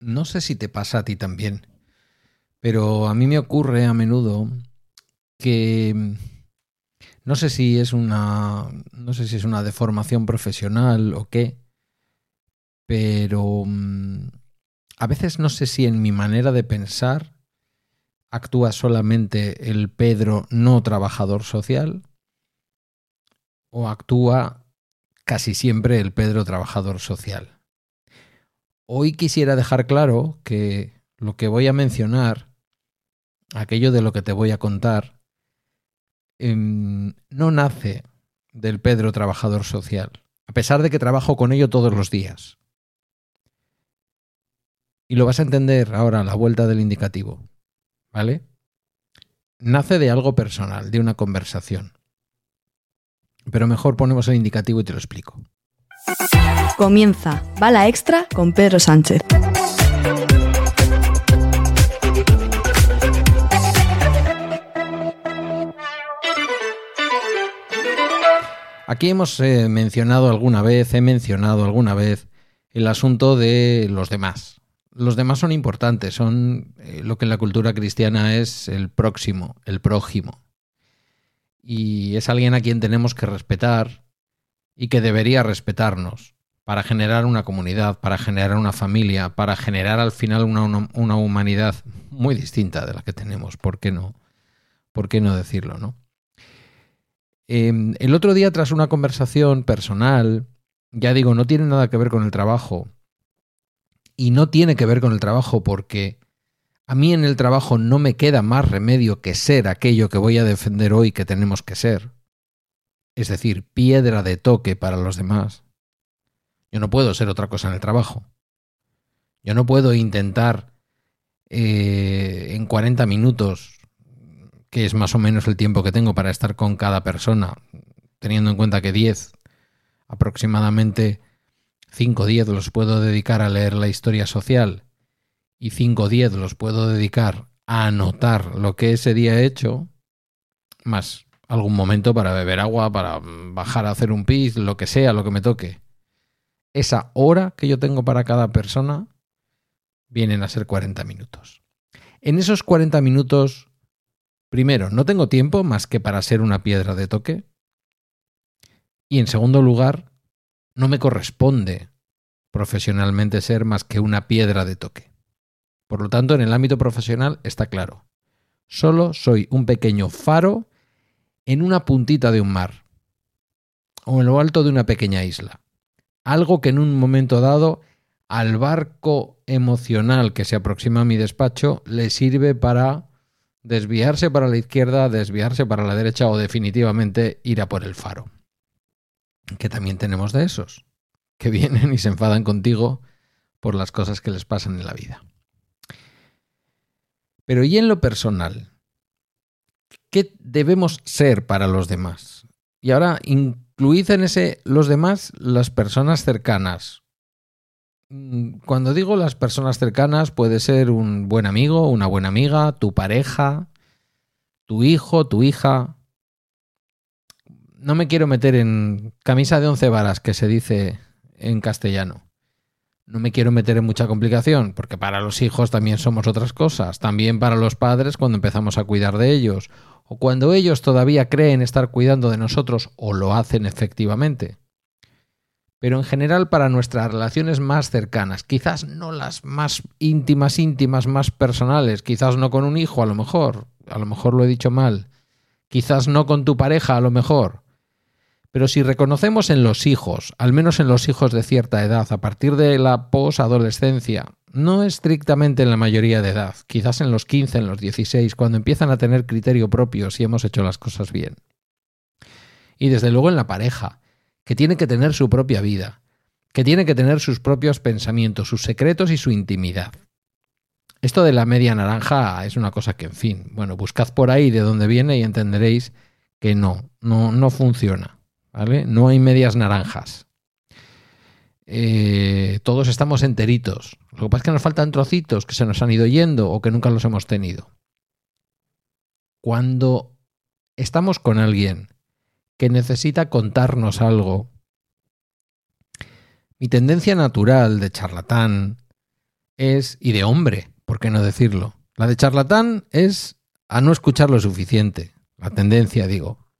No sé si te pasa a ti también, pero a mí me ocurre a menudo que no sé si es una no sé si es una deformación profesional o qué, pero mm, a veces no sé si en mi manera de pensar actúa solamente el Pedro no trabajador social o actúa casi siempre el Pedro trabajador social. Hoy quisiera dejar claro que lo que voy a mencionar, aquello de lo que te voy a contar, em, no nace del Pedro trabajador social, a pesar de que trabajo con ello todos los días. Y lo vas a entender ahora a la vuelta del indicativo. ¿vale? Nace de algo personal, de una conversación. Pero mejor ponemos el indicativo y te lo explico. Comienza Bala Extra con Pedro Sánchez. Aquí hemos eh, mencionado alguna vez, he mencionado alguna vez el asunto de los demás, los demás son importantes, son eh, lo que en la cultura cristiana es el próximo, el prójimo. Y es alguien a quien tenemos que respetar y que debería respetarnos para generar una comunidad, para generar una familia, para generar al final una, humanidad muy distinta de la que tenemos. ¿Por qué no? ¿Por qué no decirlo, no? Em, el otro día, tras una conversación personal, ya digo, no tiene nada que ver con el trabajo, y no tiene que ver con el trabajo porque a mí en el trabajo no me queda más remedio que ser aquello que voy a defender hoy que tenemos que ser. Es decir, piedra de toque para los demás. Yo no puedo ser otra cosa en el trabajo. Yo no puedo intentar eh, en 40 minutos, que es más o menos el tiempo que tengo para estar con cada persona, teniendo en cuenta que 10 aproximadamente 5 o 10 los puedo dedicar a leer la historia social y 5 o 10 los puedo dedicar a anotar lo que ese día he hecho, más algún momento para beber agua, para bajar a hacer un pis, lo que sea, lo que me toque. Esa hora que yo tengo para cada persona vienen a ser 40 minutos. En esos 40 minutos, primero, no tengo tiempo más que para ser una piedra de toque. Y en segundo lugar, no me corresponde profesionalmente ser más que una piedra de toque. Por lo tanto, en el ámbito profesional está claro. Solo soy un pequeño faro en una puntita de un mar o en lo alto de una pequeña isla. Algo que en un momento dado al barco emocional que se aproxima a mi despacho le sirve para desviarse para la izquierda, desviarse para la derecha o definitivamente ir a por el faro que también tenemos de esos, que vienen y se enfadan contigo por las cosas que les pasan en la vida. Pero ¿y en lo personal? ¿Qué debemos ser para los demás? Y ahora incluid en ese los demás las personas cercanas. Mm, cuando digo las personas cercanas puede ser un buen amigo, una buena amiga, tu pareja, tu hijo, tu hija, no me quiero meter en camisa de once varas, que se dice en castellano. No me quiero meter en mucha complicación, porque para los hijos también somos otras cosas, también para los padres cuando empezamos a cuidar de ellos, o cuando ellos todavía creen estar cuidando de nosotros o lo hacen efectivamente. Pero en general para nuestras relaciones más cercanas, quizás no las más íntimas, íntimas, más personales, quizás no con un hijo a lo mejor, a lo mejor lo he dicho mal, quizás no con tu pareja a lo mejor, pero si reconocemos en los hijos, al menos en los hijos de cierta edad, a partir de la posadolescencia, no estrictamente en la mayoría de edad, quizás en los 15, en los 16, cuando empiezan a tener criterio propio si hemos hecho las cosas bien. Y desde luego en la pareja, que tiene que tener su propia vida, que tiene que tener sus propios pensamientos, sus secretos y su intimidad. Esto de la media naranja es una cosa que, en fin, bueno, buscad por ahí de dónde viene y entenderéis que no, no, no funciona. No hay medias naranjas. Eh, todos estamos enteritos. Lo que pasa es que nos faltan trocitos que se nos han ido yendo o que nunca los hemos tenido. Cuando estamos con alguien que necesita contarnos algo, mi tendencia natural de charlatán es, y de hombre, ¿por qué no decirlo? La de charlatán es a no escuchar lo suficiente, la tendencia digo.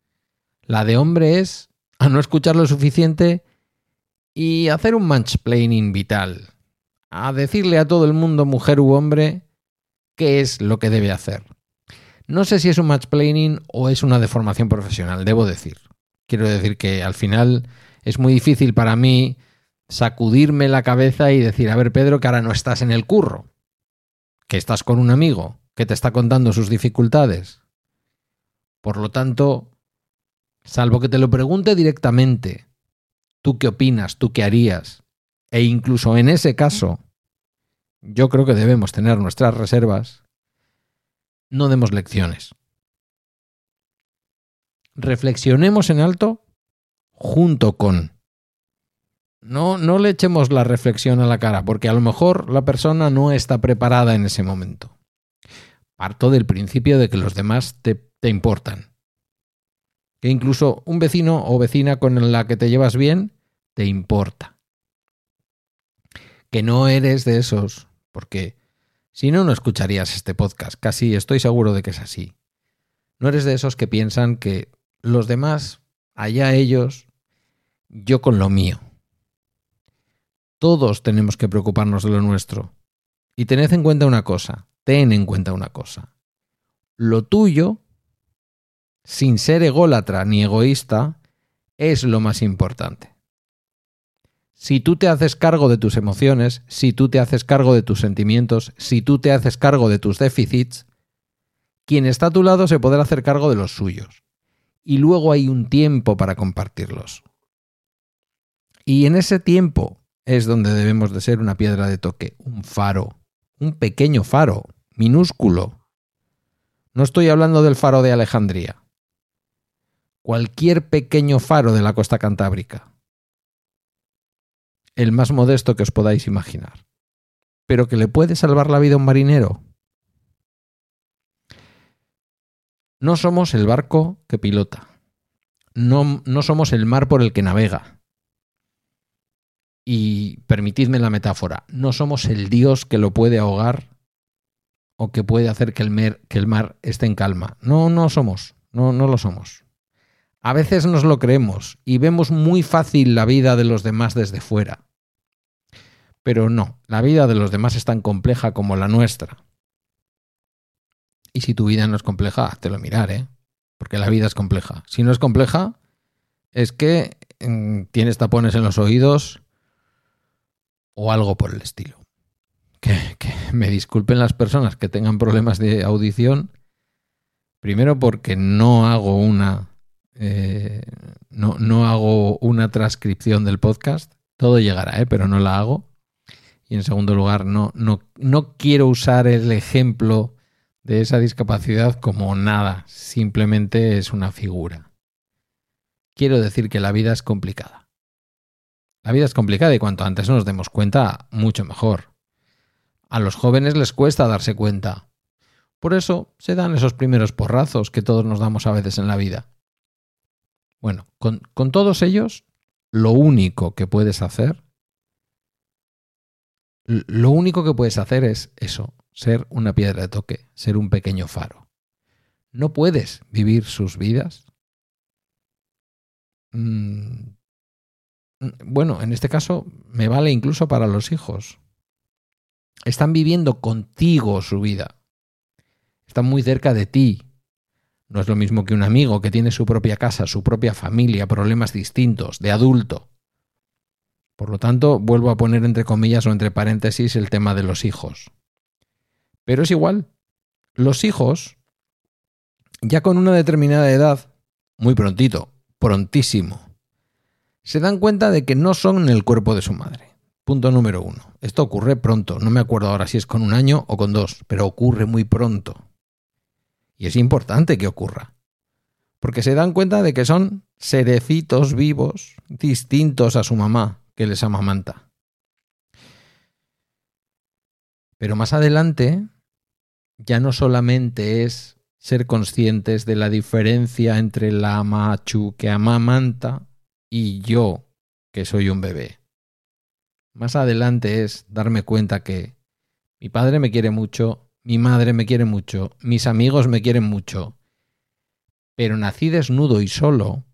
La de hombre es a no escuchar lo suficiente y hacer un mansplaining vital, a decirle a todo el mundo, mujer u hombre, qué es lo que debe hacer. No sé si es un mansplaining o es una deformación profesional, debo decir. Quiero decir que al final es muy difícil para mí sacudirme la cabeza y decir, a ver Pedro, que ahora no estás en el curro, que estás con un amigo que te está contando sus dificultades. Por lo tanto, salvo que te lo pregunte directamente, tú qué opinas, tú qué harías, e incluso en ese caso, yo creo que debemos tener nuestras reservas, no demos lecciones. Reflexionemos en alto junto con. No, no le echemos la reflexión a la cara, porque a lo mejor la persona no está preparada en ese momento. Parto del principio de que los demás te, te importan. Que incluso un vecino o vecina con la que te llevas bien te importa. Que no eres de esos, porque si no, no escucharías este podcast. Casi estoy seguro de que es así. No eres de esos que piensan que los demás, allá ellos, yo con lo mío. Todos tenemos que preocuparnos de lo nuestro. Y tened en cuenta una cosa, ten en cuenta una cosa. Lo tuyo, sin ser ególatra ni egoísta, es lo más importante. Si tú te haces cargo de tus emociones, si tú te haces cargo de tus sentimientos, si tú te haces cargo de tus déficits, quien está a tu lado se podrá hacer cargo de los suyos. Y luego hay un tiempo para compartirlos. Y en ese tiempo es donde debemos de ser una piedra de toque, un faro, un pequeño faro, minúsculo. No estoy hablando del faro de Alejandría. Cualquier pequeño faro de la costa cantábrica. El más modesto que os podáis imaginar. Pero que le puede salvar la vida a un marinero. No somos el barco que pilota. No, no somos el mar por el que navega y permitidme la metáfora, no somos el Dios que lo puede ahogar o que puede hacer que el, que el mar esté en calma. No, no somos, no, no lo somos. A veces nos lo creemos y vemos muy fácil la vida de los demás desde fuera. Pero no, la vida de los demás es tan compleja como la nuestra. Y si tu vida no es compleja, te lo mirar, ¿eh? Porque la vida es compleja. Si no es compleja, es que mm, tienes tapones en los oídos, o algo por el estilo. Que, me disculpen las personas que tengan problemas de audición, primero porque no hago una eh, no, no, hago una transcripción del podcast, todo llegará, ¿eh? pero no la hago. Y en segundo lugar, no, no, no quiero usar el ejemplo de esa discapacidad como nada, simplemente es una figura. Quiero decir que la vida es complicada. La vida es complicada y cuanto antes nos demos cuenta, mucho mejor. A los jóvenes les cuesta darse cuenta. Por eso se dan esos primeros porrazos que todos nos damos a veces en la vida. Bueno, con, con todos ellos, lo único que puedes hacer, lo único que puedes hacer es eso, ser una piedra de toque, ser un pequeño faro. No puedes vivir sus vidas mm, bueno, en este caso me vale incluso para los hijos. Están viviendo contigo su vida. Están muy cerca de ti. No es lo mismo que un amigo que tiene su propia casa, su propia familia, problemas distintos, de adulto. Por lo tanto, vuelvo a poner entre comillas o entre paréntesis el tema de los hijos. Pero es igual. Los hijos, ya con una determinada edad, muy prontito, prontísimo, se dan cuenta de que no son el cuerpo de su madre. Punto número uno. Esto ocurre pronto. No me acuerdo ahora si es con un año o con dos, pero ocurre muy pronto. Y es importante que ocurra. Porque se dan cuenta de que son serecitos vivos distintos a su mamá que les amamanta. Pero más adelante ya no solamente es ser conscientes de la diferencia entre la machu que amamanta y yo, que soy un bebé. Más adelante es darme cuenta que Mi padre me quiere mucho, mi madre me quiere mucho, mis amigos me quieren mucho, pero nací desnudo y solo,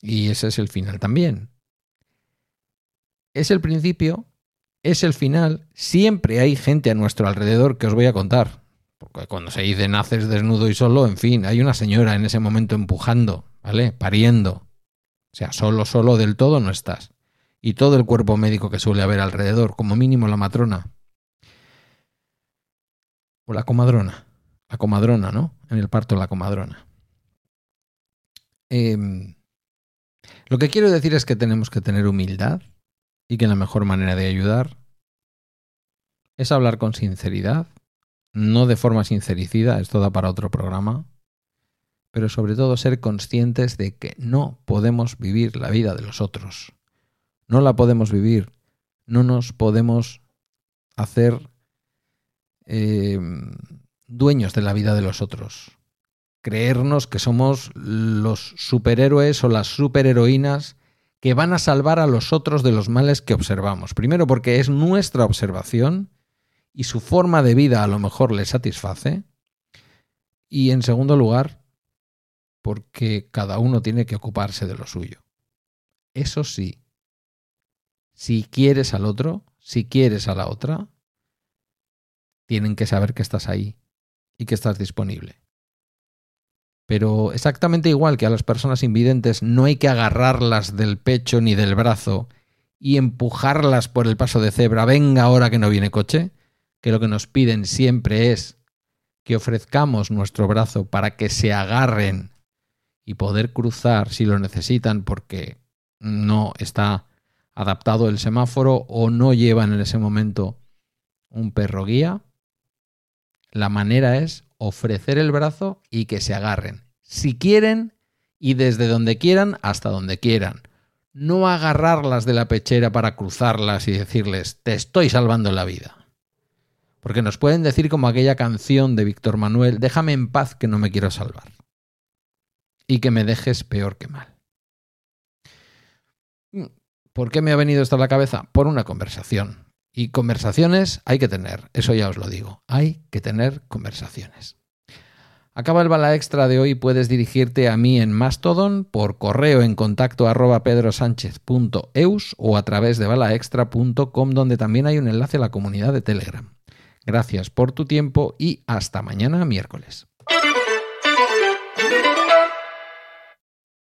y ese es el final también. Es el principio, es el final, siempre hay gente a nuestro alrededor que os voy a contar. Porque cuando se dice naces desnudo y solo, en fin, hay una señora en ese momento empujando, ¿vale? Pariendo. O sea, solo, solo del todo no estás. Y todo el cuerpo médico que suele haber alrededor, como mínimo la matrona. O la comadrona. La comadrona, ¿no? En el parto la comadrona. Em, lo que quiero decir es que tenemos que tener humildad y que la mejor manera de ayudar es hablar con sinceridad, no de forma sincericida, esto da para otro programa, pero sobre todo ser conscientes de que no podemos vivir la vida de los otros. No la podemos vivir, no nos podemos hacer eh, dueños de la vida de los otros. Creernos que somos los superhéroes o las superheroínas que van a salvar a los otros de los males que observamos. Primero porque es nuestra observación y su forma de vida a lo mejor le satisface. Y en segundo lugar, porque cada uno tiene que ocuparse de lo suyo. Eso sí, si quieres al otro, si quieres a la otra, tienen que saber que estás ahí y que estás disponible. Pero exactamente igual que a las personas invidentes no hay que agarrarlas del pecho ni del brazo y empujarlas por el paso de cebra, venga ahora que no viene coche, que lo que nos piden siempre es que ofrezcamos nuestro brazo para que se agarren y poder cruzar si lo necesitan porque no está adaptado el semáforo o no llevan en ese momento un perro guía, la manera es ofrecer el brazo y que se agarren. Si quieren y desde donde quieran hasta donde quieran. No agarrarlas de la pechera para cruzarlas y decirles, te estoy salvando la vida. Porque nos pueden decir como aquella canción de Víctor Manuel, déjame en paz que no me quiero salvar. Y que me dejes peor que mal. ¿Por qué me ha venido esto a la cabeza? Por una conversación. Y conversaciones hay que tener, eso ya os lo digo, hay que tener conversaciones. Acaba el bala extra de hoy, puedes dirigirte a mí en Mastodon por correo en contacto arroba pedrosánchez.eus o a través de balaextra.com donde también hay un enlace a la comunidad de Telegram. Gracias por tu tiempo y hasta mañana miércoles.